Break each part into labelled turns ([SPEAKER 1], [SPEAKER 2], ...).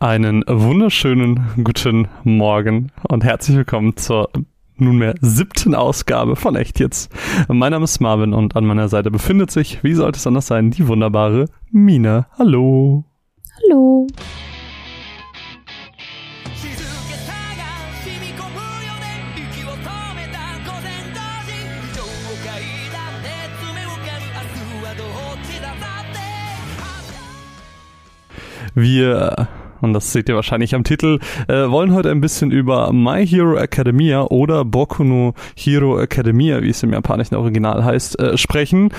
[SPEAKER 1] Einen wunderschönen guten Morgen und herzlich willkommen zur nunmehr siebten Ausgabe von Echt jetzt. Mein Name ist Marvin und an meiner Seite befindet sich, wie sollte es anders sein, die wunderbare Mine. Hallo.
[SPEAKER 2] Hallo.
[SPEAKER 1] Wir und das seht ihr wahrscheinlich am Titel, äh, wollen heute ein bisschen über My Hero Academia oder Boku no Hero Academia, wie es im japanischen Original heißt, äh, sprechen.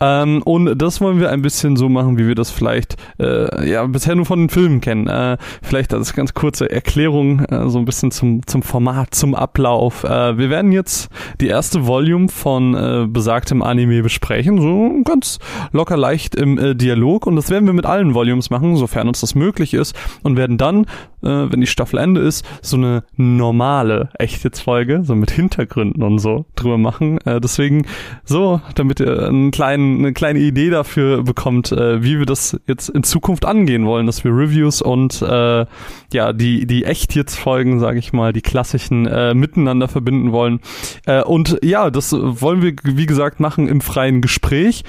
[SPEAKER 1] Ähm, und das wollen wir ein bisschen so machen, wie wir das vielleicht äh, ja bisher nur von den Filmen kennen. Äh, vielleicht als ganz kurze Erklärung, äh, so ein bisschen zum, zum Format, zum Ablauf. Äh, wir werden jetzt die erste Volume von äh, besagtem Anime besprechen, so ganz locker leicht im äh, Dialog. Und das werden wir mit allen Volumes machen, sofern uns das möglich ist und werden dann, äh, wenn die Staffel Ende ist, so eine normale Echtjetzt-Folge, so mit Hintergründen und so drüber machen. Äh, deswegen so, damit ihr einen kleinen, eine kleine Idee dafür bekommt, äh, wie wir das jetzt in Zukunft angehen wollen, dass wir Reviews und äh, ja, die, die Echt-Jetzt-Folgen, sage ich mal, die klassischen äh, miteinander verbinden wollen. Äh, und ja, das wollen wir, wie gesagt, machen im freien Gespräch.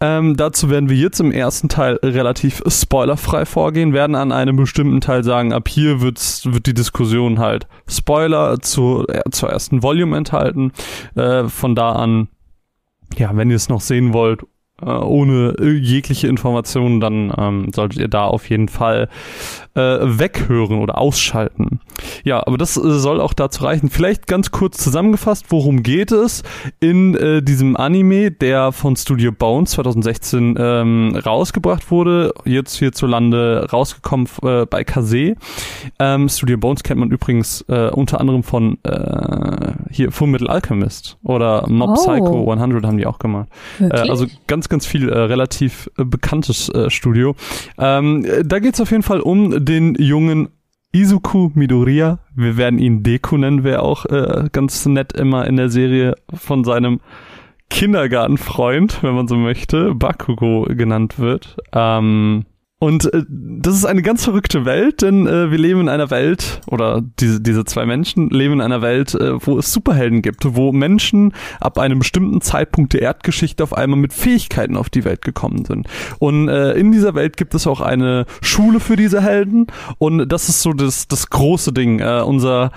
[SPEAKER 1] Ähm, dazu werden wir jetzt im ersten Teil relativ spoilerfrei vorgehen, werden an einem bestimmten Teil sagen, ab hier wird's, wird die Diskussion halt Spoiler zu, äh, zur ersten Volume enthalten. Äh, von da an, ja, wenn ihr es noch sehen wollt, ohne jegliche Informationen, dann ähm, solltet ihr da auf jeden Fall äh, weghören oder ausschalten. Ja, aber das äh, soll auch dazu reichen. Vielleicht ganz kurz zusammengefasst, worum geht es in äh, diesem Anime, der von Studio Bones 2016 ähm, rausgebracht wurde, jetzt hierzulande rausgekommen äh, bei Kase. Ähm, Studio Bones kennt man übrigens äh, unter anderem von äh, hier Full Metal Alchemist oder Mob oh. Psycho 100 haben die auch gemacht. Äh, also ganz, ganz viel äh, relativ äh, bekanntes äh, Studio. Ähm, da geht es auf jeden Fall um den jungen Izuku Midoriya, wir werden ihn Deku nennen, wäre auch äh, ganz nett immer in der Serie von seinem Kindergartenfreund, wenn man so möchte, Bakugo genannt wird. Ähm, und äh, das ist eine ganz verrückte Welt, denn äh, wir leben in einer Welt, oder diese, diese zwei Menschen leben in einer Welt, äh, wo es Superhelden gibt, wo Menschen ab einem bestimmten Zeitpunkt der Erdgeschichte auf einmal mit Fähigkeiten auf die Welt gekommen sind. Und äh, in dieser Welt gibt es auch eine Schule für diese Helden und das ist so das, das große Ding. Äh, unser,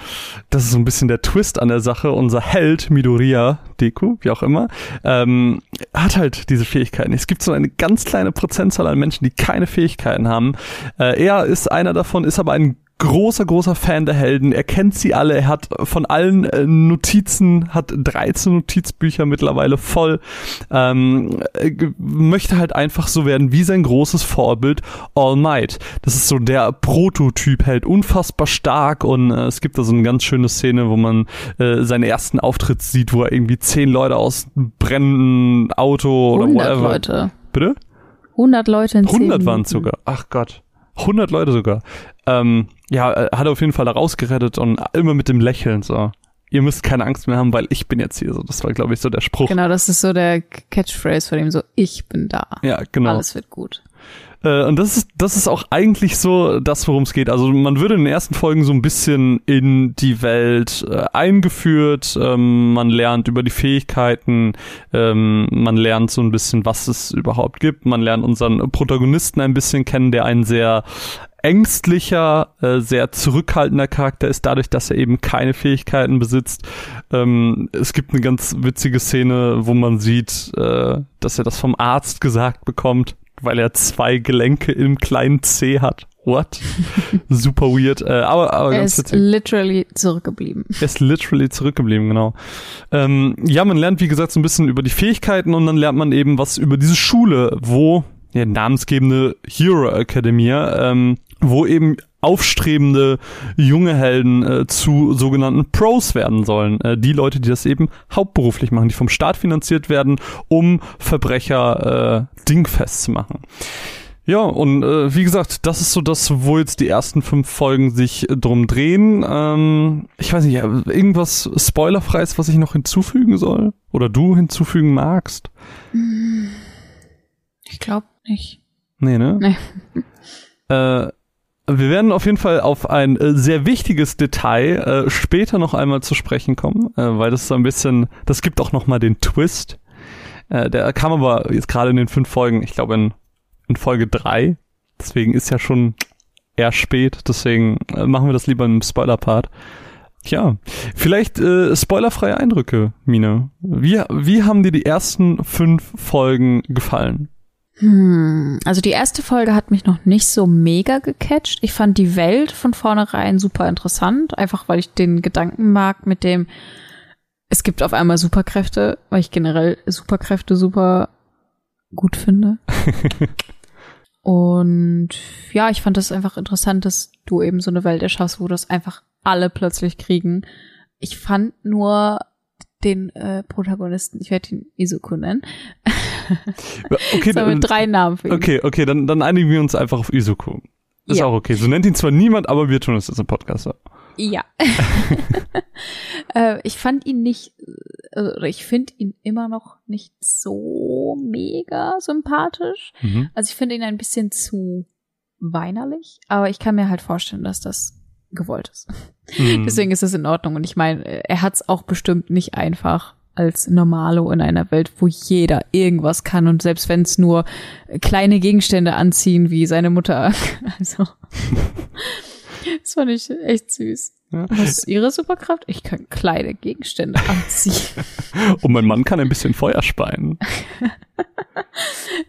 [SPEAKER 1] das ist so ein bisschen der Twist an der Sache, unser Held Midoriya, Deku, wie auch immer, ähm, hat halt diese Fähigkeiten. Es gibt so eine ganz kleine Prozentzahl an Menschen, die keine Fähigkeiten haben. Äh, er ist einer davon, ist aber ein großer, großer Fan der Helden. Er kennt sie alle. Er hat von allen äh, Notizen, hat 13 Notizbücher mittlerweile voll. Ähm, äh, möchte halt einfach so werden wie sein großes Vorbild All Might. Das ist so der Prototyp Held. Unfassbar stark und äh, es gibt da so eine ganz schöne Szene, wo man äh, seinen ersten Auftritt sieht, wo er irgendwie zehn Leute aus brennenden Auto oder whatever.
[SPEAKER 2] Leute.
[SPEAKER 1] Bitte?
[SPEAKER 2] 100 Leute in
[SPEAKER 1] 100 waren es sogar. Ach Gott. 100 Leute sogar. Ähm, ja, äh, hat auf jeden Fall da rausgerettet und immer mit dem Lächeln so. Ihr müsst keine Angst mehr haben, weil ich bin jetzt hier so. Das war, glaube ich, so der Spruch.
[SPEAKER 2] Genau, das ist so der Catchphrase von ihm, so ich bin da.
[SPEAKER 1] Ja, genau.
[SPEAKER 2] Alles wird gut.
[SPEAKER 1] Äh, und das ist, das ist auch eigentlich so das, worum es geht. Also man würde in den ersten Folgen so ein bisschen in die Welt äh, eingeführt. Ähm, man lernt über die Fähigkeiten. Ähm, man lernt so ein bisschen, was es überhaupt gibt. Man lernt unseren Protagonisten ein bisschen kennen, der einen sehr ängstlicher, äh, sehr zurückhaltender Charakter ist, dadurch, dass er eben keine Fähigkeiten besitzt. Ähm, es gibt eine ganz witzige Szene, wo man sieht, äh, dass er das vom Arzt gesagt bekommt, weil er zwei Gelenke im kleinen C hat. What? Super weird. Äh, aber, aber
[SPEAKER 2] er ist
[SPEAKER 1] witzig.
[SPEAKER 2] literally zurückgeblieben.
[SPEAKER 1] Er ist literally zurückgeblieben, genau. Ähm, ja, man lernt, wie gesagt, so ein bisschen über die Fähigkeiten und dann lernt man eben was über diese Schule, wo ja, namensgebende Hero Academy, ähm, wo eben aufstrebende junge Helden äh, zu sogenannten Pros werden sollen. Äh, die Leute, die das eben hauptberuflich machen, die vom Staat finanziert werden, um Verbrecher äh, dingfest zu machen. Ja, und äh, wie gesagt, das ist so das, wo jetzt die ersten fünf Folgen sich drum drehen. Ähm, ich weiß nicht, irgendwas Spoilerfreies, was ich noch hinzufügen soll? Oder du hinzufügen magst?
[SPEAKER 2] Ich glaube nicht.
[SPEAKER 1] Nee, ne?
[SPEAKER 2] Nee.
[SPEAKER 1] Äh, wir werden auf jeden Fall auf ein äh, sehr wichtiges Detail äh, später noch einmal zu sprechen kommen, äh, weil das so ein bisschen, das gibt auch noch mal den Twist. Äh, der kam aber jetzt gerade in den fünf Folgen, ich glaube in, in Folge drei. Deswegen ist ja schon eher spät. Deswegen äh, machen wir das lieber im Spoiler-Part. Ja, vielleicht äh, spoilerfreie Eindrücke, Mine. Wie, wie haben dir die ersten fünf Folgen gefallen?
[SPEAKER 2] Hm, also die erste Folge hat mich noch nicht so mega gecatcht. Ich fand die Welt von vornherein super interessant, einfach weil ich den Gedanken mag mit dem, es gibt auf einmal Superkräfte, weil ich generell Superkräfte super gut finde. Und ja, ich fand das einfach interessant, dass du eben so eine Welt erschaffst, wo das einfach alle plötzlich kriegen. Ich fand nur den äh, Protagonisten, ich werde ihn Izuku nennen.
[SPEAKER 1] Okay,
[SPEAKER 2] so mit drei Namen für ihn.
[SPEAKER 1] Okay, okay, dann, dann einigen wir uns einfach auf Izuku. Ist
[SPEAKER 2] Ja.
[SPEAKER 1] auch okay. So nennt ihn zwar niemand, aber wir tun es jetzt im Podcast.
[SPEAKER 2] Ja. äh, ich fand ihn nicht, oder ich finde ihn immer noch nicht so mega sympathisch.
[SPEAKER 1] Mhm.
[SPEAKER 2] Also ich finde ihn ein bisschen zu weinerlich, aber ich kann mir halt vorstellen, dass das gewollt ist.
[SPEAKER 1] Mhm.
[SPEAKER 2] Deswegen ist es in Ordnung. Und ich meine, er hat es auch bestimmt nicht einfach als Normalo in einer Welt, wo jeder irgendwas kann und selbst wenn es nur kleine Gegenstände anziehen, wie seine Mutter. Also, das fand ich echt süß.
[SPEAKER 1] Ja.
[SPEAKER 2] Was ist ihre Superkraft? Ich kann kleine Gegenstände anziehen.
[SPEAKER 1] Und mein Mann kann ein bisschen Feuer speien.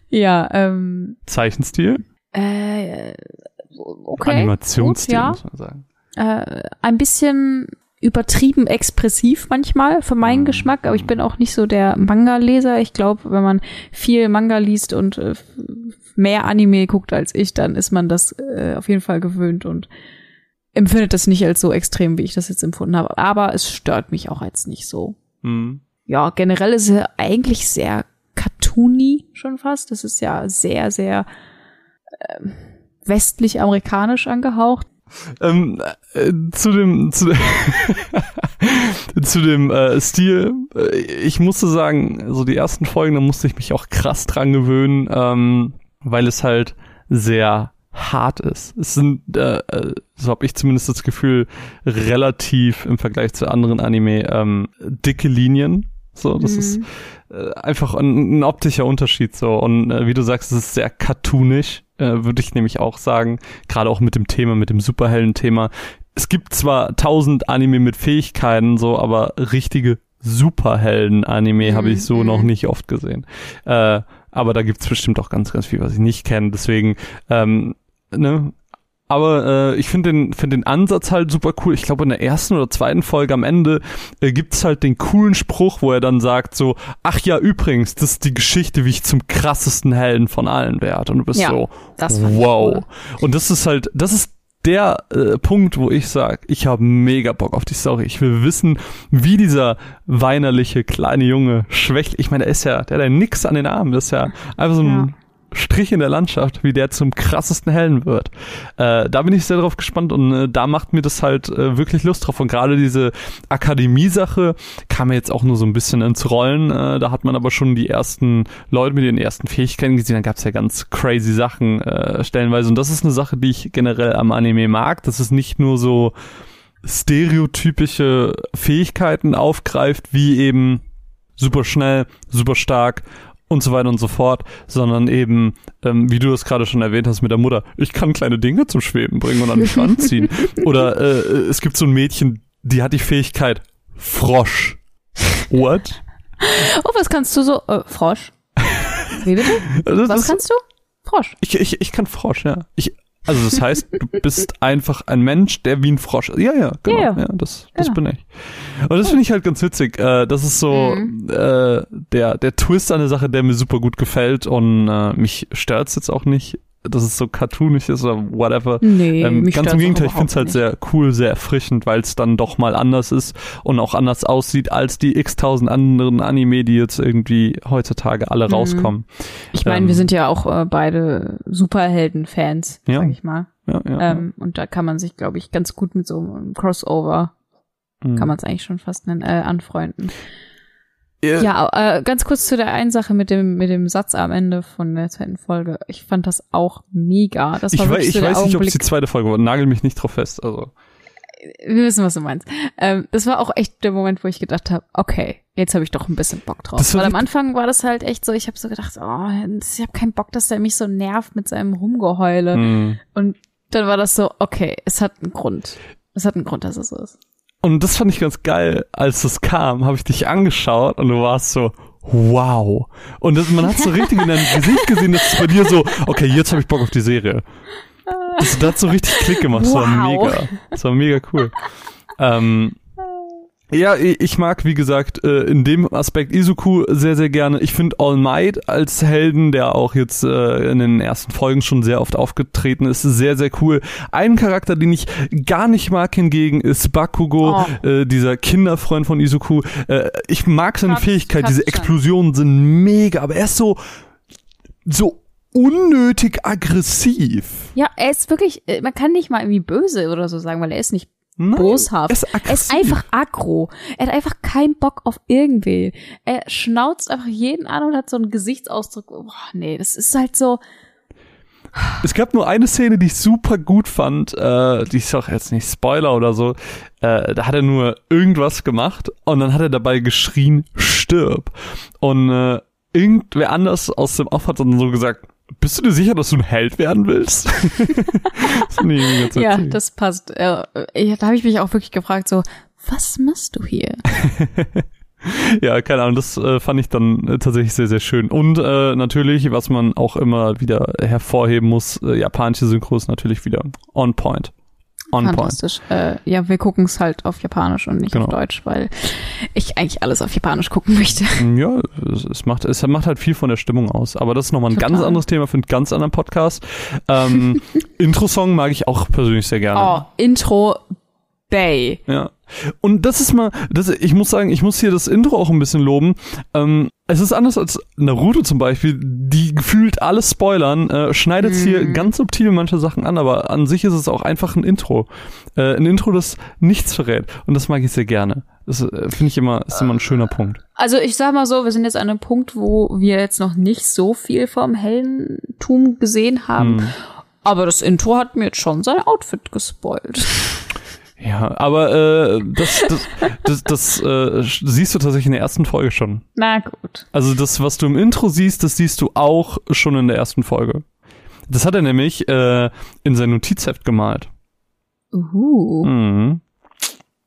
[SPEAKER 2] ja, ähm,
[SPEAKER 1] Zeichenstil?
[SPEAKER 2] äh, okay.
[SPEAKER 1] Animationsstil,
[SPEAKER 2] gut, ja.
[SPEAKER 1] muss man sagen.
[SPEAKER 2] äh, ein bisschen übertrieben expressiv manchmal für meinen
[SPEAKER 1] Mhm.
[SPEAKER 2] Geschmack, aber ich bin auch nicht so der Manga-Leser. Ich glaube, wenn man viel Manga liest und äh, mehr Anime guckt als ich, dann ist man das äh, auf jeden Fall gewöhnt und empfindet das nicht als so extrem, wie ich das jetzt empfunden habe. Aber es stört mich auch jetzt nicht so.
[SPEAKER 1] Mhm.
[SPEAKER 2] Ja, generell ist er eigentlich sehr cartoony schon fast. Das ist ja sehr, sehr ähm, westlich-amerikanisch angehaucht.
[SPEAKER 1] Ähm, äh, zu dem zu, zu dem äh, Stil, äh, ich musste sagen, so die ersten Folgen, da musste ich mich auch krass dran gewöhnen, ähm, weil es halt sehr hart ist. Es sind, äh, äh, so habe ich zumindest das Gefühl, relativ im Vergleich zu anderen Anime ähm, dicke Linien. So, das
[SPEAKER 2] Mhm.
[SPEAKER 1] ist äh, einfach ein, ein optischer Unterschied so und äh, wie du sagst, es ist sehr cartoonisch, äh, würde ich nämlich auch sagen, gerade auch mit dem Thema, mit dem Superhelden-Thema. Es gibt zwar tausend Anime mit Fähigkeiten, so, aber richtige Superhelden-Anime
[SPEAKER 2] Mhm,
[SPEAKER 1] habe ich so
[SPEAKER 2] mhm.
[SPEAKER 1] noch nicht oft gesehen. Äh, aber da gibt's bestimmt auch ganz, ganz viel, was ich nicht kenne. Deswegen, ähm, ne, aber äh, ich finde den, find den Ansatz halt super cool. Ich glaube, in der ersten oder zweiten Folge am Ende äh, gibt's halt den coolen Spruch, wo er dann sagt so, ach ja, übrigens, das ist die Geschichte, wie ich zum krassesten Helden von allen werde. Und du bist
[SPEAKER 2] Ja,
[SPEAKER 1] so, wow.
[SPEAKER 2] cool.
[SPEAKER 1] Und das ist halt, das ist der äh, Punkt, wo ich sag, ich habe mega Bock auf die Story. Ich will wissen, wie dieser weinerliche kleine Junge schwächt. Ich meine, der ist ja, der hat ja nix an den Armen. Das ist ja einfach so ein
[SPEAKER 2] Ja.
[SPEAKER 1] Strich in der Landschaft, wie der zum krassesten Helden wird. Äh, da bin ich sehr drauf gespannt und äh, da macht mir das halt äh, wirklich Lust drauf. Und gerade diese Akademie-Sache kam mir jetzt auch nur so ein bisschen ins Rollen. Äh, da hat man aber schon die ersten Leute mit den ersten Fähigkeiten gesehen. Da gab es ja ganz crazy Sachen äh, stellenweise. Und das ist eine Sache, die ich generell am Anime mag. Das ist nicht nur so stereotypische Fähigkeiten aufgreift, wie eben super schnell, super stark und so weiter und so fort, sondern eben, ähm, wie du das gerade schon erwähnt hast mit der Mutter, ich kann kleine Dinge zum Schweben bringen und an den Strand ziehen. Oder äh, es gibt so ein Mädchen, die hat die Fähigkeit Frosch. What?
[SPEAKER 2] Oh, was kannst du so? Äh, Frosch. Wie bitte? Was kannst du? Frosch.
[SPEAKER 1] ich, ich, ich kann Frosch, ja. Ich, also das heißt, du bist einfach ein Mensch, der wie ein Frosch ist. Ja, ja, genau. Ja,
[SPEAKER 2] Ja, ja.
[SPEAKER 1] das, das
[SPEAKER 2] Genau.
[SPEAKER 1] bin ich. Und das finde ich halt ganz witzig. Äh, das ist so
[SPEAKER 2] Mhm.
[SPEAKER 1] äh, der, der Twist an der Sache, der mir super gut gefällt und äh, mich stört's jetzt auch nicht, dass es so cartoonisch ist oder whatever.
[SPEAKER 2] Nee,
[SPEAKER 1] Ähm, ganz im Gegenteil, ich finde es halt sehr cool, sehr erfrischend, weil es dann doch mal anders ist und auch anders aussieht als die x-tausend anderen Anime, die jetzt irgendwie heutzutage alle
[SPEAKER 2] Mhm.
[SPEAKER 1] rauskommen.
[SPEAKER 2] Ich meine,
[SPEAKER 1] ähm,
[SPEAKER 2] wir sind ja auch äh, beide Superhelden-Fans,
[SPEAKER 1] Ja.
[SPEAKER 2] sag ich mal.
[SPEAKER 1] Ja, ja, ja.
[SPEAKER 2] Ähm, und da kann man sich, glaube ich, ganz gut mit so einem Crossover,
[SPEAKER 1] Mhm.
[SPEAKER 2] kann man es eigentlich schon fast nennen, äh, anfreunden. Ja, äh, ganz kurz zu der einen Sache mit dem, mit dem Satz am Ende von der zweiten Folge. Ich fand das auch mega. Das war
[SPEAKER 1] ich weiß,
[SPEAKER 2] wirklich
[SPEAKER 1] ich
[SPEAKER 2] so
[SPEAKER 1] weiß nicht, ob es die zweite Folge war. Nagel mich nicht drauf fest. Also.
[SPEAKER 2] wir wissen, was du meinst. Ähm, das war auch echt der Moment, wo ich gedacht habe, okay, jetzt habe ich doch ein bisschen Bock drauf. Weil am Anfang war das halt echt so, ich habe so gedacht, oh, ich habe keinen Bock, dass der mich so nervt mit seinem Rumgeheule.
[SPEAKER 1] Hm.
[SPEAKER 2] Und dann war das so, okay, es hat einen Grund. Es hat einen Grund, dass es so ist.
[SPEAKER 1] Und das fand ich ganz geil. Als das kam, habe ich dich angeschaut und du warst so, wow. Und das, man hat so richtig in deinem Gesicht gesehen, dass es bei dir so, okay, jetzt habe ich Bock auf die Serie. Das, das hat so richtig Klick gemacht. Das war
[SPEAKER 2] Wow.
[SPEAKER 1] mega. Das war mega cool. Ähm, ja, ich mag, wie gesagt, äh, in dem Aspekt Izuku sehr, sehr gerne. Ich finde All Might als Helden, der auch jetzt äh, in den ersten Folgen schon sehr oft aufgetreten ist, sehr, sehr cool. Ein Charakter, den ich gar nicht mag hingegen, ist Bakugo,
[SPEAKER 2] Oh.
[SPEAKER 1] äh, dieser Kinderfreund von Izuku. Äh, ich mag seine
[SPEAKER 2] Katz-
[SPEAKER 1] Fähigkeit, diese
[SPEAKER 2] Katzchen.
[SPEAKER 1] Explosionen sind mega, aber er ist so, so unnötig aggressiv.
[SPEAKER 2] Ja, er ist wirklich, man kann nicht mal irgendwie böse oder so sagen, weil er ist nicht
[SPEAKER 1] Nein,
[SPEAKER 2] boshaft.
[SPEAKER 1] Er ist,
[SPEAKER 2] Er ist einfach aggro. Er hat einfach keinen Bock auf irgendwen. Er schnauzt einfach jeden an und hat so einen Gesichtsausdruck. Boah, nee, das ist halt so.
[SPEAKER 1] Es gab nur eine Szene, die ich super gut fand. Äh, die ist auch jetzt nicht Spoiler oder so. Äh, da hat er nur irgendwas gemacht und dann hat er dabei geschrien, stirb. Und äh, irgendwer anders aus dem Off hat dann so gesagt, bist du dir sicher, dass du ein Held werden willst? das
[SPEAKER 2] Ja, das passt. Äh, da habe ich mich auch wirklich gefragt, so, was machst du hier?
[SPEAKER 1] Ja, keine Ahnung, das äh, fand ich dann äh, tatsächlich sehr, sehr schön. Und äh, natürlich, was man auch immer wieder hervorheben muss, äh, japanische Synchro ist natürlich wieder on point. On point.
[SPEAKER 2] Fantastisch. Äh, ja, wir gucken es halt auf Japanisch und nicht
[SPEAKER 1] Genau.
[SPEAKER 2] auf Deutsch, weil ich eigentlich alles auf Japanisch gucken möchte.
[SPEAKER 1] Ja, es, es macht es macht halt viel von der Stimmung aus. Aber das ist nochmal ein
[SPEAKER 2] Total.
[SPEAKER 1] ganz anderes Thema für einen ganz anderen Podcast. Ähm, Intro-Song mag ich auch persönlich sehr gerne.
[SPEAKER 2] Oh, Intro Bay.
[SPEAKER 1] Ja. Und das ist mal, das, ich muss sagen, ich muss hier das Intro auch ein bisschen loben. Ähm, es ist anders als Naruto zum Beispiel, die gefühlt alles spoilern, äh, schneidet hier
[SPEAKER 2] Mhm.
[SPEAKER 1] ganz subtil manche Sachen an, aber an sich ist es auch einfach ein Intro. Äh, ein Intro, das nichts verrät. Und das mag ich sehr gerne. Das äh, finde ich immer, ist immer ein schöner Punkt.
[SPEAKER 2] Also ich sag mal so, wir sind jetzt an einem Punkt, wo wir jetzt noch nicht so viel vom Heldentum gesehen haben.
[SPEAKER 1] Hm.
[SPEAKER 2] Aber das Intro hat mir jetzt schon sein Outfit gespoilt.
[SPEAKER 1] Ja, aber äh, das, das, das, das äh, siehst du tatsächlich in der ersten Folge schon.
[SPEAKER 2] Na gut.
[SPEAKER 1] Also das, was du im Intro siehst, das siehst du auch schon in der ersten Folge. Das hat er nämlich äh, in sein Notizheft gemalt.
[SPEAKER 2] Uh.
[SPEAKER 1] Mhm.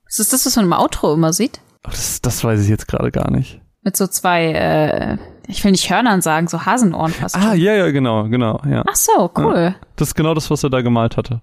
[SPEAKER 2] Ist das das, was man im Outro immer sieht?
[SPEAKER 1] Aber Das, das weiß ich jetzt gerade gar nicht.
[SPEAKER 2] Mit so zwei, äh, ich will nicht Hörnern sagen, so Hasenohren fast.
[SPEAKER 1] Ah,
[SPEAKER 2] schon.
[SPEAKER 1] ja, ja, genau, genau, ja.
[SPEAKER 2] Ach so, cool.
[SPEAKER 1] Das ist genau das, was er da gemalt hatte.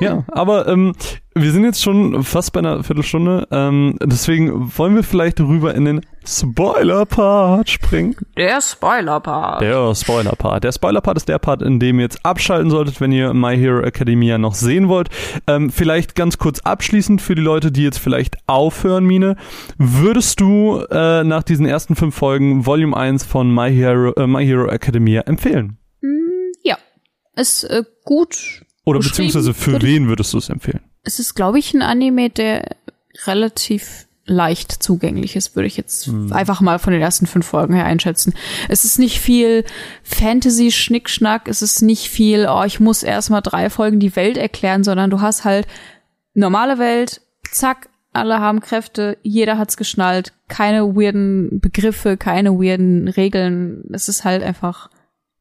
[SPEAKER 1] Ja, aber ähm, wir sind jetzt schon fast bei einer Viertelstunde, ähm, deswegen wollen wir vielleicht rüber in den Spoiler-Part springen.
[SPEAKER 2] Der Spoiler-Part.
[SPEAKER 1] Der Spoiler-Part. Der Spoiler-Part ist der Part, in dem ihr jetzt abschalten solltet, wenn ihr My Hero Academia noch sehen wollt. Ähm, vielleicht ganz kurz abschließend für die Leute, die jetzt vielleicht aufhören, Mine. Würdest du äh, nach diesen ersten fünf Folgen Volume 1 von My Hero, äh, My Hero Academia empfehlen?
[SPEAKER 2] Ja. Ist äh, gut.
[SPEAKER 1] Oder beziehungsweise für wen würdest du es empfehlen?
[SPEAKER 2] Es ist, glaube ich, ein Anime, der relativ leicht zugänglich ist, würde ich jetzt einfach mal von den ersten fünf Folgen her einschätzen. Es ist nicht viel Fantasy-Schnickschnack, es ist nicht viel, oh, ich muss erst mal drei Folgen die Welt erklären, sondern du hast halt normale Welt, zack, alle haben Kräfte, jeder hat's geschnallt, keine weirden Begriffe, keine weirden Regeln. Es ist halt einfach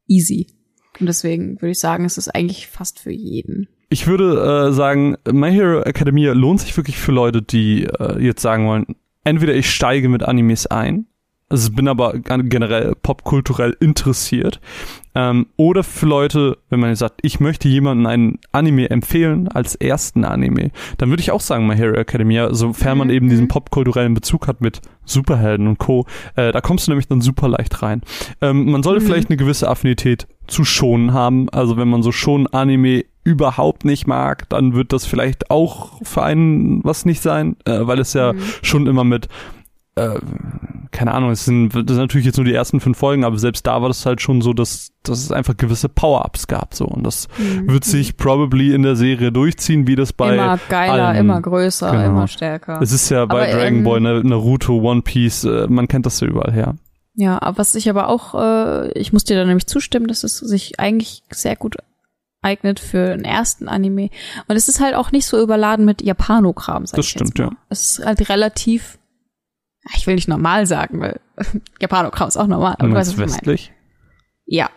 [SPEAKER 2] easy. Und deswegen würde ich sagen, es ist eigentlich fast für jeden.
[SPEAKER 1] Ich würde äh, sagen, My Hero Academia lohnt sich wirklich für Leute, die äh, jetzt sagen wollen, entweder ich steige mit Animes ein, also bin aber generell popkulturell interessiert, ähm, oder für Leute, wenn man sagt, ich möchte jemanden einen Anime empfehlen als ersten Anime, dann würde ich auch sagen My Hero Academia, sofern man
[SPEAKER 2] Mhm.
[SPEAKER 1] eben diesen popkulturellen Bezug hat mit Superhelden und Co. Äh, da kommst du nämlich dann super leicht rein. Ähm, man sollte
[SPEAKER 2] Mhm.
[SPEAKER 1] vielleicht eine gewisse Affinität zu Shonen haben, also wenn man so schon Anime überhaupt nicht mag, dann wird das vielleicht auch für einen was nicht sein, äh, weil es ja
[SPEAKER 2] Mhm.
[SPEAKER 1] schon immer mit äh, keine Ahnung, es sind, das sind natürlich jetzt nur die ersten fünf Folgen, aber selbst da war das halt schon so, dass, dass es einfach gewisse Power-Ups gab, so. Und das mhm. wird sich probably in der Serie durchziehen, wie das bei.
[SPEAKER 2] Immer geiler,
[SPEAKER 1] allen,
[SPEAKER 2] immer größer,
[SPEAKER 1] genau.
[SPEAKER 2] immer stärker.
[SPEAKER 1] Es ist ja bei
[SPEAKER 2] Aber,
[SPEAKER 1] Dragon
[SPEAKER 2] ähm,
[SPEAKER 1] Ball, ne, Naruto, One Piece, äh, man kennt das ja überall her.
[SPEAKER 2] Ja, aber was ich aber auch, äh, ich muss dir da nämlich zustimmen, dass es sich eigentlich sehr gut eignet für einen ersten Anime. Und es ist halt auch nicht so überladen mit Japanokram, sag
[SPEAKER 1] Das
[SPEAKER 2] ich
[SPEAKER 1] stimmt,
[SPEAKER 2] mal. Es ist halt relativ, ich will nicht normal sagen, weil Japanokram ist auch normal. Aber du weißt, was ich
[SPEAKER 1] westlich.
[SPEAKER 2] Ja,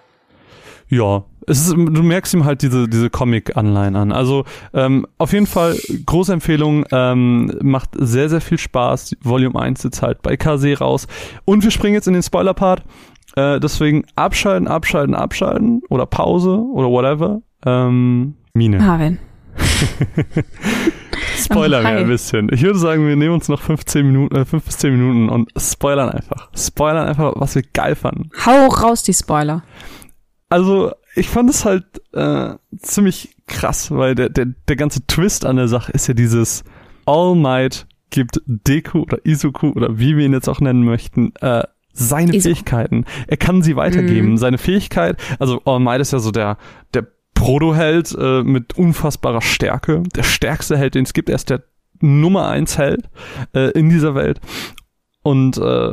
[SPEAKER 1] Ja, es ist, du merkst ihm halt diese, diese Comic-Anleihen an. Also ähm, auf jeden Fall große Empfehlung, ähm, macht sehr, sehr viel Spaß. Volume 1 ist halt bei KC raus. Und wir springen jetzt in den Spoiler-Part. Äh, deswegen abschalten, abschalten, abschalten oder Pause oder whatever. Ähm, Mine.
[SPEAKER 2] Marvin.
[SPEAKER 1] Spoiler mir
[SPEAKER 2] hi.
[SPEAKER 1] ein bisschen. Ich würde sagen, wir nehmen uns noch 15 Minuten, äh, 5 bis 10 Minuten und spoilern einfach. Spoilern einfach, was wir geil fanden.
[SPEAKER 2] Hau raus die Spoiler.
[SPEAKER 1] Also, ich fand es halt äh, ziemlich krass, weil der, der, der ganze Twist an der Sache ist ja dieses All Might gibt Deku oder Izuku oder wie wir ihn jetzt auch nennen möchten, äh, seine
[SPEAKER 2] Izuku.
[SPEAKER 1] Fähigkeiten. Er kann sie weitergeben.
[SPEAKER 2] Mhm.
[SPEAKER 1] Seine Fähigkeit, also All Might ist ja so der, der Proto-Held äh, mit unfassbarer Stärke. Der stärkste Held, den es gibt. Er ist der Nummer eins Held äh, in dieser Welt. Und äh,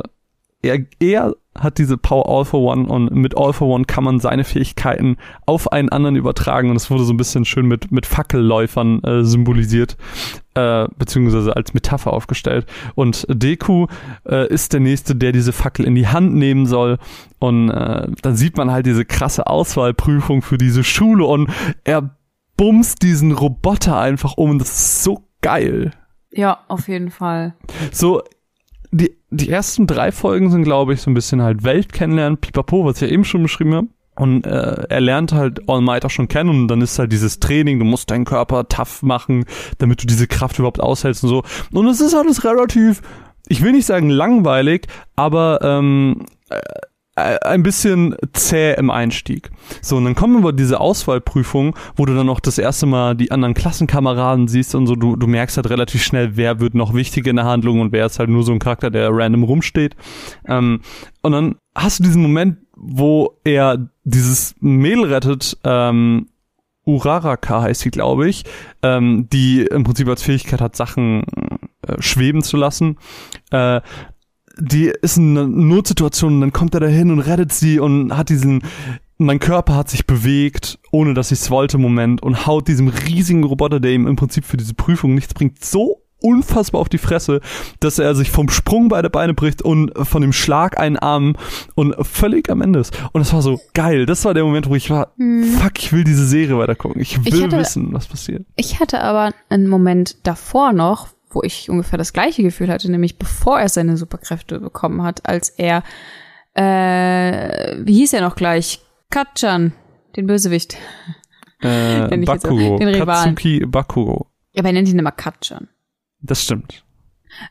[SPEAKER 1] er, er hat diese Power All for One und mit All for One kann man seine Fähigkeiten auf einen anderen übertragen und es wurde so ein bisschen schön mit, mit Fackelläufern äh, symbolisiert, äh, beziehungsweise als Metapher aufgestellt. Und Deku äh, ist der Nächste, der diese Fackel in die Hand nehmen soll und äh, dann sieht man halt diese krasse Auswahlprüfung für diese Schule und er bumst diesen Roboter einfach um und das ist so geil.
[SPEAKER 2] Ja, auf jeden Fall.
[SPEAKER 1] So, die, die ersten drei Folgen sind, glaube ich, so ein bisschen halt Welt kennenlernen, pipapo, was ich ja eben schon beschrieben habe. Und äh, er lernt halt All Might auch schon kennen und dann ist halt dieses Training, du musst deinen Körper tough machen, damit du diese Kraft überhaupt aushältst und so. Und es ist alles relativ, ich will nicht sagen langweilig, aber ähm, äh, ein bisschen zäh im Einstieg. So, und dann kommen wir diese Auswahlprüfung, wo du dann noch das erste Mal die anderen Klassenkameraden siehst und so, du, du merkst halt relativ schnell, wer wird noch wichtig in der Handlung und wer ist halt nur so ein Charakter, der random rumsteht. Ähm, und dann hast du diesen Moment, wo er dieses Mädel rettet, ähm, Uraraka heißt sie, glaube ich, ähm, die im Prinzip als Fähigkeit hat, Sachen äh, schweben zu lassen. Äh, die ist in einer Notsituation und dann kommt er dahin und rettet sie und hat diesen mein Körper hat sich bewegt, ohne dass ich es wollte, Moment und haut diesem riesigen Roboter, der ihm im Prinzip für diese Prüfung nichts bringt, so unfassbar auf die Fresse, dass er sich vom Sprung beide Beine bricht und von dem Schlag einen Arm und völlig am Ende ist. Und das war so geil. Das war der Moment, wo ich war, fuck, ich will diese Serie weitergucken. Ich will
[SPEAKER 2] hatte-
[SPEAKER 1] wissen, was passiert.
[SPEAKER 2] Ich hatte aber einen Moment davor noch, wo ich ungefähr das gleiche Gefühl hatte, nämlich bevor er seine Superkräfte bekommen hat, als er, äh, wie hieß er noch gleich? Katjan, den Bösewicht.
[SPEAKER 1] Äh,
[SPEAKER 2] auch den Rivalen.
[SPEAKER 1] Katsuki Bakugo.
[SPEAKER 2] Ja, aber er nennt ihn immer Katjan.
[SPEAKER 1] Das stimmt.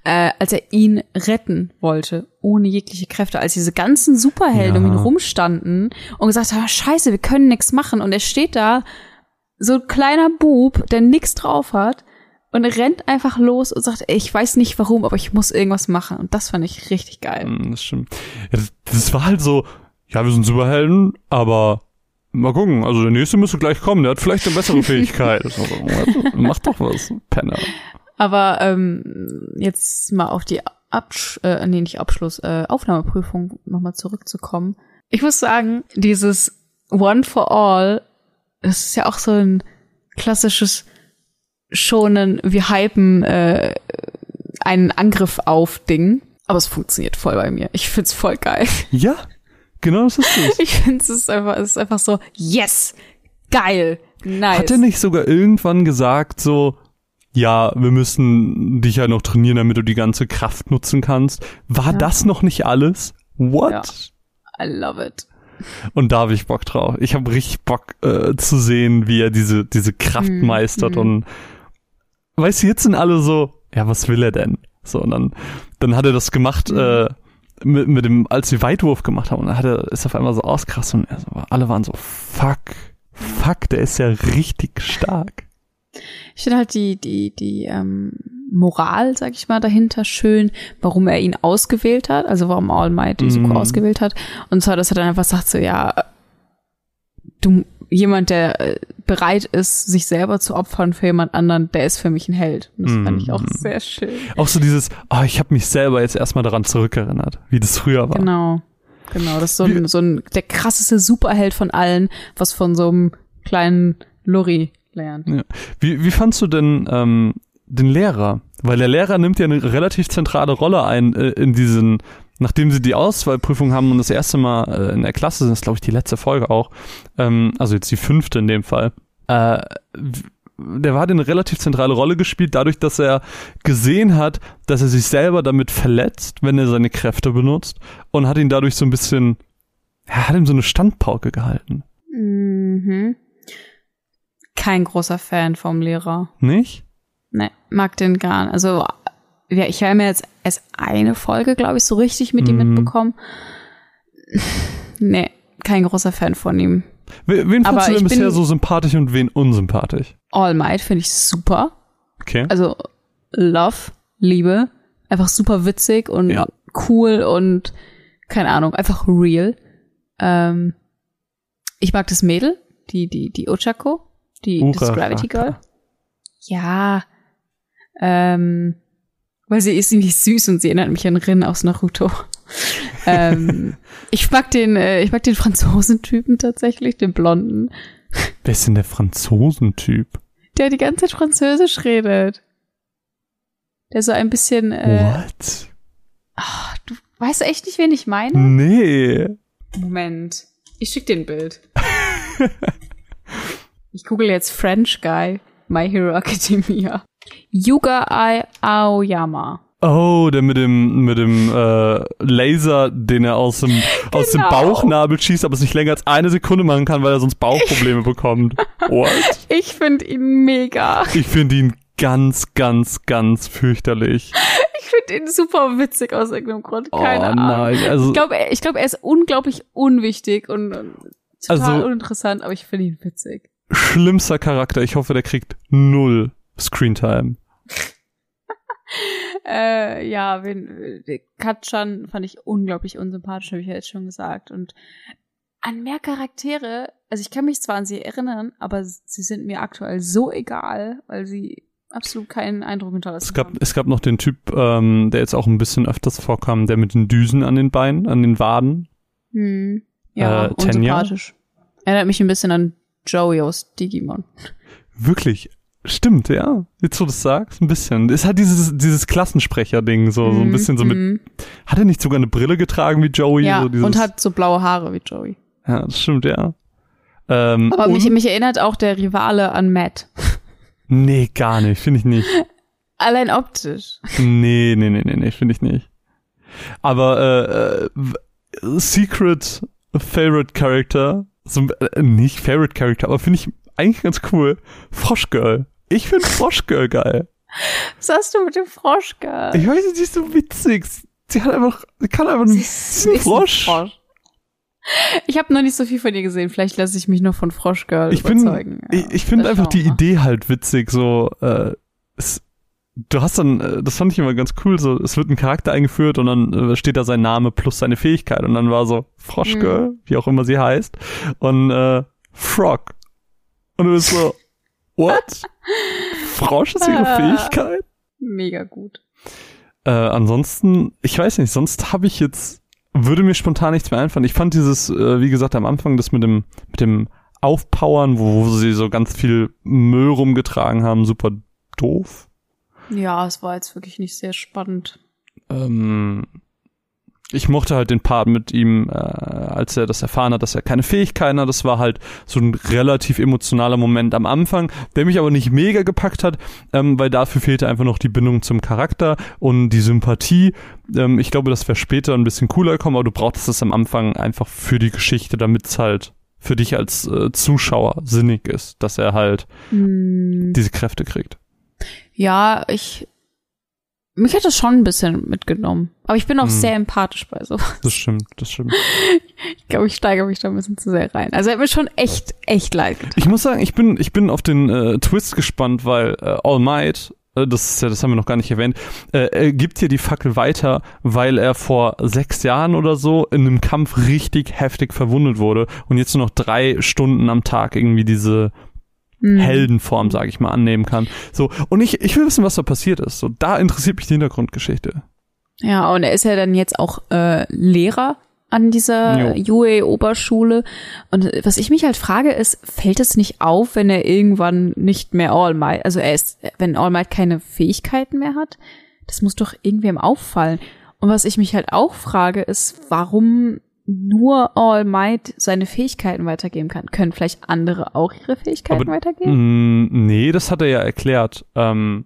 [SPEAKER 2] Äh, als er ihn retten wollte, ohne jegliche Kräfte, als diese ganzen Superhelden um
[SPEAKER 1] Ja.
[SPEAKER 2] ihn rumstanden und gesagt haben, scheiße, wir können nichts machen. Und er steht da, so ein kleiner Bub, der nichts drauf hat und rennt einfach los und sagt, ey, ich weiß nicht warum, aber ich muss irgendwas machen. Und das fand ich richtig geil.
[SPEAKER 1] Mm, Das stimmt. Ja, das, das war halt so, ja, wir sind Superhelden, aber mal gucken, also der nächste müsste gleich kommen, der hat vielleicht eine bessere Fähigkeit. Das war so, also, mach doch was, Penner.
[SPEAKER 2] Aber ähm, jetzt mal auf die Absch äh, nee, nicht Abschluss, äh, Aufnahmeprüfung nochmal zurückzukommen. Ich muss sagen, dieses One for All, das ist ja auch so ein klassisches schonen, wir hypen äh, einen Angriff auf Ding. Aber es funktioniert voll bei mir. Ich find's voll geil.
[SPEAKER 1] Ja, genau das ist es.
[SPEAKER 2] Ich find's es ist einfach, es ist einfach so, yes, geil, nice.
[SPEAKER 1] Hat er nicht sogar irgendwann gesagt, so, ja, wir müssen dich ja noch trainieren, damit du die ganze Kraft nutzen kannst? War
[SPEAKER 2] Ja.
[SPEAKER 1] das noch nicht alles? What?
[SPEAKER 2] Ja. I love it.
[SPEAKER 1] Und da habe ich Bock drauf. Ich habe richtig Bock äh, zu sehen, wie er diese, diese Kraft
[SPEAKER 2] Mhm,
[SPEAKER 1] meistert.
[SPEAKER 2] mhm.
[SPEAKER 1] Und weißt du, jetzt sind alle so, ja, was will er denn? So, und dann, dann hat er das gemacht,
[SPEAKER 2] Mhm.
[SPEAKER 1] äh, mit, mit dem, als sie Weitwurf gemacht haben, und dann hat er, ist auf einmal so ausgerastet und er so, alle waren so, fuck, fuck, der ist ja richtig stark.
[SPEAKER 2] Ich finde halt die, die, die ähm, Moral, sag ich mal, dahinter schön, warum er ihn ausgewählt hat, also warum All Might Izuku
[SPEAKER 1] Mhm.
[SPEAKER 2] ausgewählt hat. Und zwar, dass er dann einfach sagt so, ja, du, jemand, der äh, bereit ist, sich selber zu opfern für jemand anderen, der ist für mich ein Held. Und das fand ich auch sehr schön.
[SPEAKER 1] Auch so dieses, ah, ich habe mich selber jetzt erstmal daran zurückerinnert, wie das früher war.
[SPEAKER 2] Genau. Genau, das ist so ein, so ein, der krasseste Superheld von allen, was von so einem kleinen Lurri lernt.
[SPEAKER 1] Ja. Wie, wie fandst du denn ähm, den Lehrer? Weil der Lehrer nimmt ja eine relativ zentrale Rolle ein äh, in diesen, nachdem sie die Auswahlprüfung haben und das erste Mal äh, in der Klasse sind, das ist glaube ich die letzte Folge auch, ähm, also jetzt die fünfte in dem Fall. Äh, der war hat eine relativ zentrale Rolle gespielt, dadurch, dass er gesehen hat, dass er sich selber damit verletzt, wenn er seine Kräfte benutzt und hat ihn dadurch so ein bisschen, er hat ihm so eine Standpauke gehalten.
[SPEAKER 2] Mhm. Kein großer Fan vom Lehrer.
[SPEAKER 1] Nicht?
[SPEAKER 2] Ne, mag den gar nicht. Also, ja, ich habe mir jetzt erst eine Folge, glaube ich, so richtig mit ihm
[SPEAKER 1] Mhm.
[SPEAKER 2] mitbekommen. Nee, kein großer Fan von ihm.
[SPEAKER 1] Wen fandst du denn bisher so sympathisch und wen unsympathisch?
[SPEAKER 2] All Might finde ich super.
[SPEAKER 1] Okay.
[SPEAKER 2] Also, Love, Liebe. Einfach super witzig und
[SPEAKER 1] Ja.
[SPEAKER 2] cool und keine Ahnung, einfach real. Ähm, ich mag das Mädel, die, die, die Ochako, die, das
[SPEAKER 1] Uraraka.
[SPEAKER 2] Gravity Girl. Ja. Ähm, weil sie ist ziemlich süß und sie erinnert mich an Rin aus Naruto. ähm, ich mag den, äh, ich mag den Franzosentypen tatsächlich, den Blonden,
[SPEAKER 1] Wer ist denn der Franzosentyp?
[SPEAKER 2] der die ganze Zeit Französisch redet. Der so ein bisschen, äh,
[SPEAKER 1] What?
[SPEAKER 2] du weißt echt nicht, wen ich meine?
[SPEAKER 1] Nee.
[SPEAKER 2] Moment. Ich schick dir ein Bild. ich google jetzt French Guy, My Hero Academia. Yuga Ai Aoyama.
[SPEAKER 1] Oh, der mit dem mit dem äh, Laser, den er aus dem aus dem
[SPEAKER 2] Genau.
[SPEAKER 1] Bauchnabel schießt, aber es nicht länger als eine Sekunde machen kann, weil er sonst Bauchprobleme bekommt. What?
[SPEAKER 2] Ich finde ihn mega.
[SPEAKER 1] Ich finde ihn ganz, ganz, ganz fürchterlich.
[SPEAKER 2] Ich finde ihn super witzig aus irgendeinem Grund. Keine
[SPEAKER 1] oh
[SPEAKER 2] Ahnung.
[SPEAKER 1] nein, also
[SPEAKER 2] Ich glaube, er, ich glaub, er ist unglaublich unwichtig und, und total
[SPEAKER 1] Also-
[SPEAKER 2] uninteressant, aber ich finde ihn witzig.
[SPEAKER 1] schlimmster Charakter. Ich hoffe, der kriegt null Screentime.
[SPEAKER 2] Äh, ja, wen, äh, Katschan fand ich unglaublich unsympathisch, habe ich ja jetzt schon gesagt. Und an mehr Charaktere, also ich kann mich zwar an sie erinnern, aber sie sind mir aktuell so egal, weil sie absolut keinen Eindruck hinterlassen
[SPEAKER 1] Es gab,
[SPEAKER 2] haben.
[SPEAKER 1] es gab noch den Typ, ähm, der jetzt auch ein bisschen öfters vorkam, der mit den Düsen an den Beinen, an den Waden.
[SPEAKER 2] Hm. Ja,
[SPEAKER 1] Äh,
[SPEAKER 2] unsympathisch. Erinnert mich ein bisschen an Joey aus Digimon.
[SPEAKER 1] Wirklich. Stimmt, ja. Jetzt, wo du das sagst, ein bisschen. Es hat dieses, dieses Klassensprecher-Ding, so, so ein
[SPEAKER 2] Mhm,
[SPEAKER 1] bisschen so mit.
[SPEAKER 2] mhm.
[SPEAKER 1] Hat er nicht sogar eine Brille getragen wie Joey?
[SPEAKER 2] Ja,
[SPEAKER 1] so dieses,
[SPEAKER 2] und hat so blaue Haare wie Joey.
[SPEAKER 1] Ja, das stimmt, ja. Ähm,
[SPEAKER 2] Aber mich, mich erinnert auch der Rivale an Matt.
[SPEAKER 1] Nee, gar nicht, finde ich nicht.
[SPEAKER 2] Allein optisch.
[SPEAKER 1] Nee, nee, nee, nee, nee, finde ich nicht. Aber äh, äh, Secret Favorite Character, so, äh, nicht Favorite Character, aber finde ich eigentlich ganz cool. Froschgirl. Ich finde Froschgirl geil.
[SPEAKER 2] Was hast du mit dem Frosch gehabt?
[SPEAKER 1] Ich weiß nicht, sie ist so witzig. Sie hat einfach, sie kann einfach einen,
[SPEAKER 2] ist
[SPEAKER 1] einen
[SPEAKER 2] ein
[SPEAKER 1] Frosch.
[SPEAKER 2] Ich habe noch nicht so viel von ihr gesehen. Vielleicht lasse ich mich noch von Froschgirl
[SPEAKER 1] Ich bin,
[SPEAKER 2] überzeugen. Ja,
[SPEAKER 1] ich, ich finde einfach die
[SPEAKER 2] mal.
[SPEAKER 1] Idee halt witzig, so, äh, es, du hast dann, äh, das fand ich immer ganz cool, so, es wird ein Charakter eingeführt und dann äh, steht da sein Name plus seine Fähigkeit und dann war so Froschgirl,
[SPEAKER 2] Mhm.
[SPEAKER 1] wie auch immer sie heißt, und äh, Frog. Und du bist so, what? Frosch ist ihre
[SPEAKER 2] Ah.
[SPEAKER 1] Fähigkeit?
[SPEAKER 2] Mega gut.
[SPEAKER 1] Äh, ansonsten, ich weiß nicht, sonst habe ich jetzt, würde mir spontan nichts mehr einfallen. Ich fand dieses, äh, wie gesagt, am Anfang das mit dem, mit dem Aufpowern, wo, wo sie so ganz viel Müll rumgetragen haben, super doof.
[SPEAKER 2] Ja, es war jetzt wirklich nicht sehr spannend.
[SPEAKER 1] Ähm, ich mochte halt den Part mit ihm, äh, als er das erfahren hat, dass er keine Fähigkeiten hat. Das war halt so ein relativ emotionaler Moment am Anfang, der mich aber nicht mega gepackt hat, ähm, weil dafür fehlte einfach noch die Bindung zum Charakter und die Sympathie. Ähm, ich glaube, das wäre später ein bisschen cooler gekommen, aber du brauchtest das am Anfang einfach für die Geschichte, damit es halt für dich als äh, Zuschauer sinnig ist, dass er halt
[SPEAKER 2] Hm,
[SPEAKER 1] diese Kräfte kriegt.
[SPEAKER 2] ja, ich. Mich hat das schon ein bisschen mitgenommen. Aber ich bin auch
[SPEAKER 1] Hm.
[SPEAKER 2] sehr empathisch bei so.
[SPEAKER 1] Das stimmt, das stimmt.
[SPEAKER 2] Ich glaube, ich steigere mich da ein bisschen zu sehr rein. Also er hat mir schon echt, echt leid getan.
[SPEAKER 1] Ich muss sagen, ich bin, ich bin auf den äh, Twist gespannt, weil äh, All Might äh, das ist ja, das haben wir noch gar nicht erwähnt, äh, er gibt hier die Fackel weiter, weil er vor sechs Jahren oder so in einem Kampf richtig heftig verwundet wurde und jetzt nur noch drei Stunden am Tag irgendwie diese
[SPEAKER 2] Mhm.
[SPEAKER 1] Heldenform, sage ich mal, annehmen kann. So, und ich, ich will wissen, was da passiert ist. So, da interessiert mich die Hintergrundgeschichte.
[SPEAKER 2] Ja, und er ist ja dann jetzt auch äh, Lehrer an dieser UA-Oberschule. Und was ich mich halt frage, ist, fällt es nicht auf, wenn er irgendwann nicht mehr All Might, also er ist, wenn All Might keine Fähigkeiten mehr hat? Das muss doch irgendwem auffallen. Und was ich mich halt auch frage, ist, warum nur All Might seine Fähigkeiten weitergeben kann. Können vielleicht andere auch ihre Fähigkeiten
[SPEAKER 1] Aber,
[SPEAKER 2] weitergeben?
[SPEAKER 1] Mm, nee, das hat er ja erklärt. Ähm,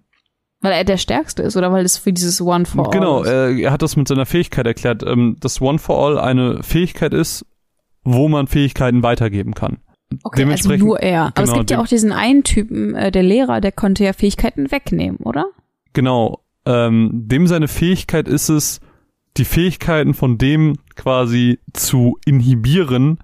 [SPEAKER 2] weil er der Stärkste ist oder weil es für dieses One for All
[SPEAKER 1] genau,
[SPEAKER 2] ist?
[SPEAKER 1] äh, er hat das mit seiner Fähigkeit erklärt, ähm, dass One for All eine Fähigkeit ist, wo man Fähigkeiten weitergeben kann.
[SPEAKER 2] Okay, also
[SPEAKER 1] Dementsprechend-
[SPEAKER 2] nur er. Aber es
[SPEAKER 1] genau,
[SPEAKER 2] gibt ja auch diesen einen Typen, äh, der Lehrer, der konnte ja Fähigkeiten wegnehmen, oder?
[SPEAKER 1] Genau, ähm, dem seine Fähigkeit ist es, die Fähigkeiten von dem quasi zu inhibieren,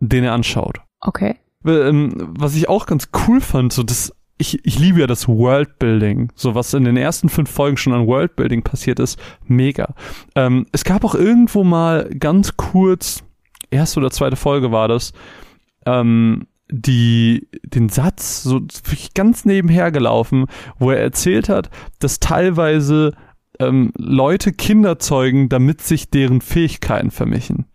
[SPEAKER 1] den er anschaut.
[SPEAKER 2] Okay.
[SPEAKER 1] ähm, was ich auch ganz cool fand, so das, ich, ich liebe ja das Worldbuilding, so was in den ersten fünf Folgen schon an Worldbuilding passiert ist, mega. Ähm, es gab auch irgendwo mal ganz kurz, erste oder zweite Folge war das, ähm, die, den Satz, so ganz nebenher gelaufen, wo er erzählt hat, dass teilweise ähm, Leute Kinder zeugen, damit sich deren Fähigkeiten vermischen.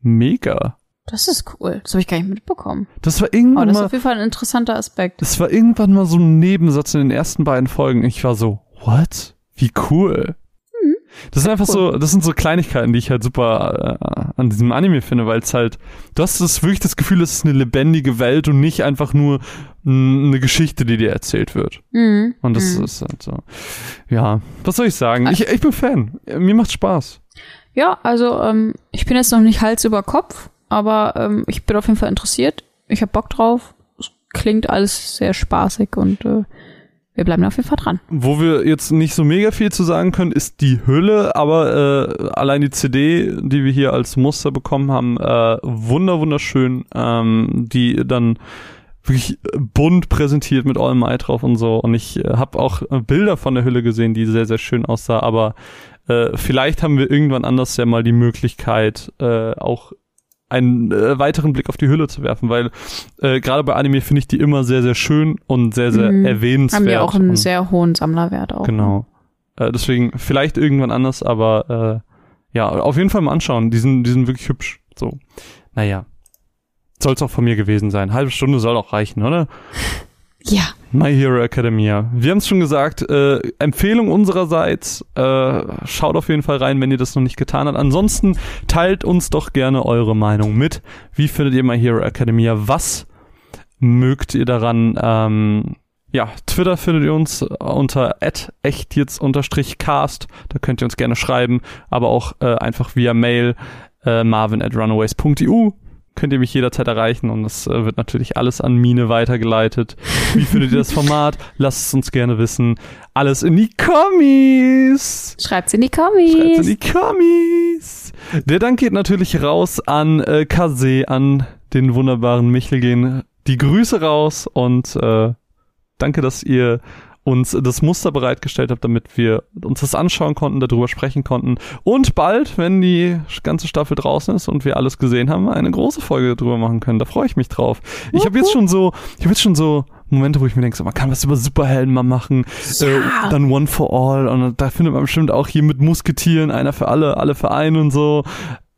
[SPEAKER 1] Mega.
[SPEAKER 2] Das ist cool. Das habe ich gar nicht mitbekommen.
[SPEAKER 1] Das war irgendwann
[SPEAKER 2] das ist
[SPEAKER 1] mal
[SPEAKER 2] auf jeden Fall ein interessanter Aspekt.
[SPEAKER 1] das war irgendwann mal so ein Nebensatz in den ersten beiden Folgen. Ich war so, what? Wie cool. Das sind einfach so, das sind so Kleinigkeiten, die ich halt super äh, an diesem Anime finde, weil es halt, du hast das wirklich das Gefühl, es ist eine lebendige Welt und nicht einfach nur eine Geschichte, die dir erzählt wird.
[SPEAKER 2] Mhm.
[SPEAKER 1] Und das
[SPEAKER 2] Mhm.
[SPEAKER 1] ist halt so. Ja, was soll ich sagen? Ich, ich bin Fan. Mir macht's Spaß.
[SPEAKER 2] Ja, also ähm, ich bin jetzt noch nicht Hals über Kopf, aber ähm, ich bin auf jeden Fall interessiert. Ich habe Bock drauf. Es klingt alles sehr spaßig und äh, wir bleiben auf jeden Fall dran.
[SPEAKER 1] Wo wir jetzt nicht so mega viel zu sagen können, ist die Hülle, aber äh, allein die CD, die wir hier als Muster bekommen haben, äh, wunder wunderschön, ähm, die dann wirklich bunt präsentiert mit All Might drauf und so. Und ich äh, habe auch äh, Bilder von der Hülle gesehen, die sehr, sehr schön aussah, aber äh, vielleicht haben wir irgendwann anders ja mal die Möglichkeit, äh, auch einen äh, weiteren Blick auf die Hülle zu werfen, weil äh, gerade bei Anime finde ich die immer sehr, sehr schön und sehr, sehr
[SPEAKER 2] Mhm.
[SPEAKER 1] erwähnenswert.
[SPEAKER 2] Haben ja auch einen sehr hohen Sammlerwert auch.
[SPEAKER 1] Genau. Äh, deswegen vielleicht irgendwann anders, aber äh, ja, auf jeden Fall mal anschauen. Die sind, die sind wirklich hübsch. So. Naja. Soll's auch von mir gewesen sein. Halbe Stunde soll auch reichen, oder?
[SPEAKER 2] Ja.
[SPEAKER 1] My Hero Academia. Wir haben es schon gesagt, äh, Empfehlung unsererseits. Äh, schaut auf jeden Fall rein, wenn ihr das noch nicht getan habt. Ansonsten teilt uns doch gerne eure Meinung mit. Wie findet ihr My Hero Academia? Was mögt ihr daran? Ähm, ja, Twitter findet ihr uns unter echtjetzt-cast. Da könnt ihr uns gerne schreiben, aber auch äh, einfach via Mail äh, marvin at runaways.eu könnt ihr mich jederzeit erreichen und es äh, wird natürlich alles an Mine weitergeleitet. Wie findet ihr das Format? Lasst es uns gerne wissen. Alles in die Kommis!
[SPEAKER 2] Schreibt's in die
[SPEAKER 1] Schreibt's in
[SPEAKER 2] Kommis.
[SPEAKER 1] die Kommis! Der Dank geht natürlich raus an äh, Kase, an den wunderbaren Michelgen. Die Grüße raus und äh, danke, dass ihr uns das Muster bereitgestellt habt, damit wir uns das anschauen konnten, darüber sprechen konnten. Und bald, wenn die ganze Staffel draußen ist und wir alles gesehen haben, eine große Folge drüber machen können. Da freue ich mich drauf. Ich habe jetzt schon so, ich habe jetzt schon so Momente, wo ich mir denke, so, man kann was über Superhelden mal machen, äh, dann One for All und da findet man bestimmt auch hier mit Musketieren, einer für alle, alle für einen und so.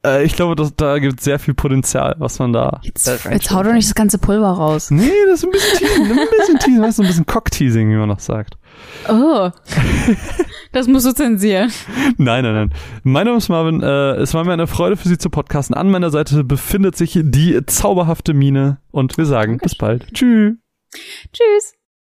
[SPEAKER 1] Äh, ich glaube, dass, da gibt es sehr viel Potenzial, was man da.
[SPEAKER 2] Jetzt,
[SPEAKER 1] äh,
[SPEAKER 2] jetzt hau doch nicht das ganze Pulver raus.
[SPEAKER 1] Nee, das ist ein bisschen Teasing, ein bisschen Teasing, weißt du, ein bisschen Cock-Teasing, wie man noch sagt.
[SPEAKER 2] Oh. das musst du zensieren.
[SPEAKER 1] Nein, nein, nein. Mein Name ist Marvin. Äh, es war mir eine Freude für Sie zu podcasten. An meiner Seite befindet sich die zauberhafte Mine und wir sagen bis bald. Tschüss.
[SPEAKER 2] Tschüss.